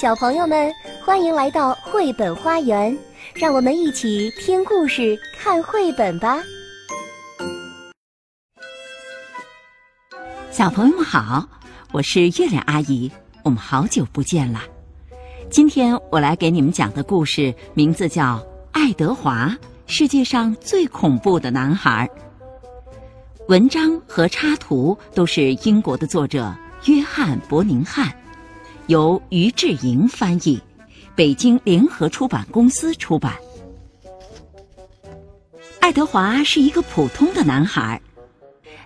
小朋友们，欢迎来到绘本花园，让我们一起听故事、看绘本吧。小朋友们好，我是月亮阿姨，我们好久不见了。今天我来给你们讲的故事名字叫《爱德华：世界上最恐怖的男孩》。文章和插图都是英国的作者约翰·伯宁汉。由于志莹翻译，北京联合出版公司出版。爱德华是一个普通的男孩，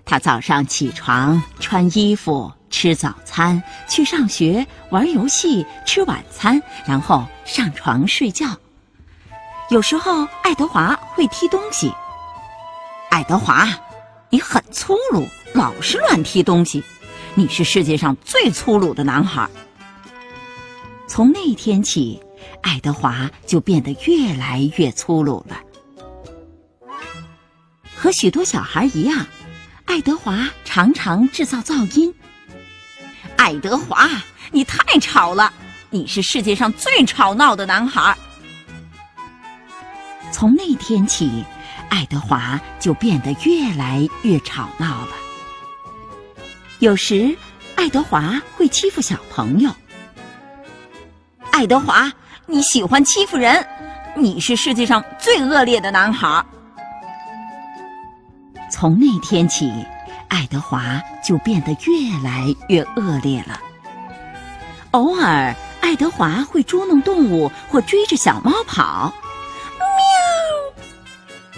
他早上起床、穿衣服、吃早餐、去上学、玩游戏、吃晚餐，然后上床睡觉。有时候，爱德华会踢东西。爱德华，你很粗鲁，老是乱踢东西，你是世界上最粗鲁的男孩。从那天起，爱德华就变得越来越粗鲁了。和许多小孩一样，爱德华常常制造噪音。爱德华，你太吵了！你是世界上最吵闹的男孩。从那天起，爱德华就变得越来越吵闹了。有时，爱德华会欺负小朋友。爱德华，你喜欢欺负人，你是世界上最恶劣的男孩。从那天起，爱德华就变得越来越恶劣了。偶尔，爱德华会捉弄动物或追着小猫跑。喵！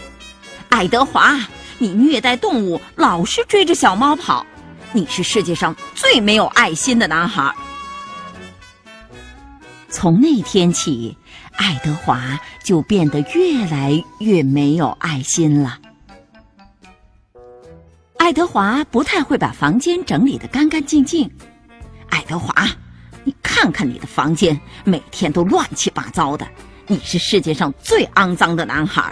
爱德华，你虐待动物，老是追着小猫跑，你是世界上最没有爱心的男孩。从那天起，爱德华就变得越来越没有爱心了。爱德华不太会把房间整理的干干净净。爱德华，你看看你的房间，每天都乱七八糟的，你是世界上最肮脏的男孩。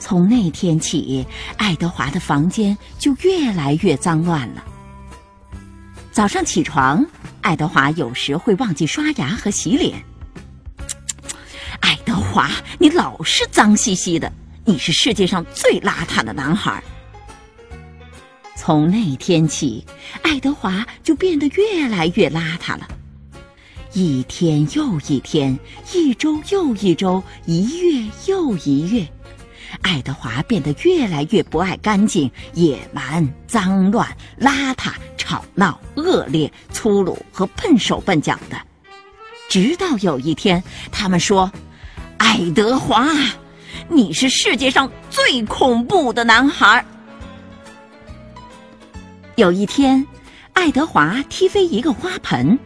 从那天起，爱德华的房间就越来越脏乱了。早上起床。爱德华有时会忘记刷牙和洗脸。爱德华，你老是脏兮兮的，你是世界上最邋遢的男孩。从那天起，爱德华就变得越来越邋遢了。一天又一天，一周又一周，一月又一月，爱德华变得越来越不爱干净、野蛮、脏乱、邋遢。吵闹、恶劣、粗鲁和笨手笨脚的，直到有一天，他们说：“爱德华，你是世界上最恐怖的男孩。”有一天，爱德华踢飞一个花盆，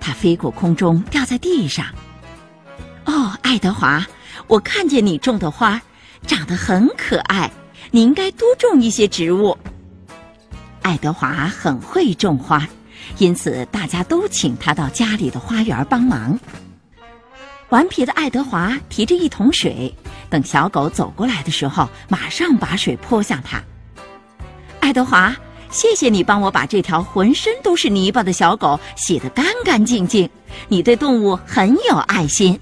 它飞过空中，掉在地上。哦，爱德华，我看见你种的花长得很可爱，你应该多种一些植物。爱德华很会种花，因此大家都请他到家里的花园帮忙。顽皮的爱德华提着一桶水，等小狗走过来的时候，马上把水泼向他。爱德华，谢谢你帮我把这条浑身都是泥巴的小狗洗得干干净净。你对动物很有爱心。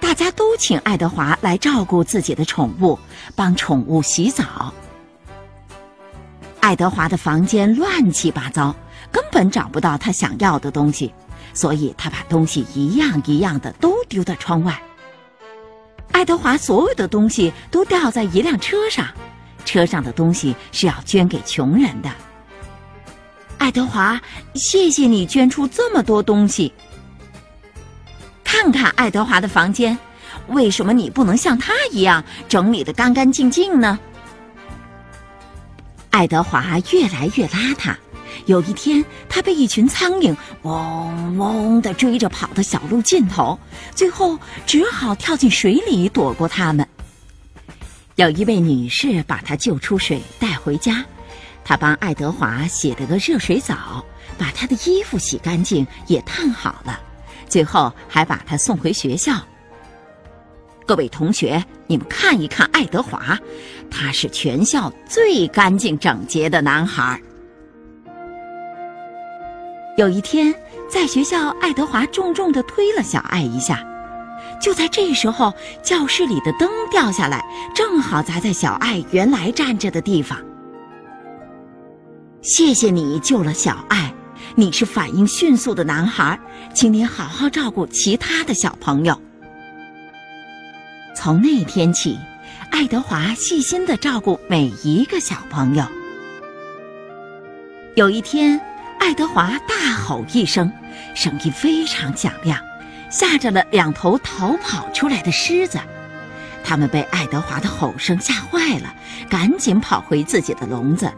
大家都请爱德华来照顾自己的宠物，帮宠物洗澡。爱德华的房间乱七八糟，根本找不到他想要的东西，所以他把东西一样一样的都丢到窗外。爱德华所有的东西都掉在一辆车上，车上的东西是要捐给穷人的。爱德华，谢谢你捐出这么多东西。看看爱德华的房间，为什么你不能像他一样整理的干干净净呢？爱德华越来越邋遢。有一天，他被一群苍蝇嗡嗡的追着跑到小路尽头，最后只好跳进水里躲过他们。有一位女士把他救出水，带回家。她帮爱德华洗了个热水澡，把他的衣服洗干净，也烫好了，最后还把他送回学校。各位同学，你们看一看爱德华，他是全校最干净整洁的男孩。有一天，在学校，爱德华重重的推了小爱一下。就在这时候，教室里的灯掉下来，正好砸在小爱原来站着的地方。谢谢你救了小爱，你是反应迅速的男孩，请你好好照顾其他的小朋友。从那天起，爱德华细心的照顾每一个小朋友。有一天，爱德华大吼一声，声音非常响亮。吓着了两头逃跑出来的狮子，他们被爱德华的吼声吓坏了，赶紧跑回自己的笼子。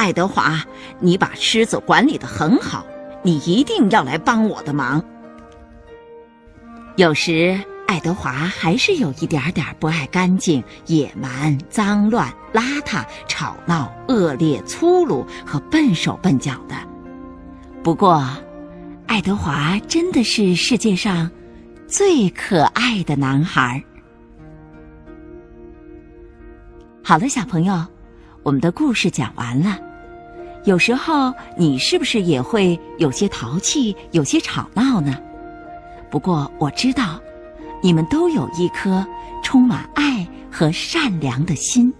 爱德华，你把狮子管理的很好，你一定要来帮我的忙。有时，爱德华还是有一点点不爱干净、野蛮、脏乱、邋遢、吵闹、恶劣、粗鲁和笨手笨脚的。不过，爱德华真的是世界上最可爱的男孩。好了，小朋友，我们的故事讲完了。有时候你是不是也会有些淘气、有些吵闹呢？不过我知道，你们都有一颗充满爱和善良的心。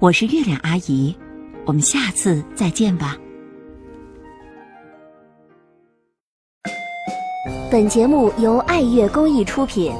我是月亮阿姨，我们下次再见吧。本节目由爱乐公益出品。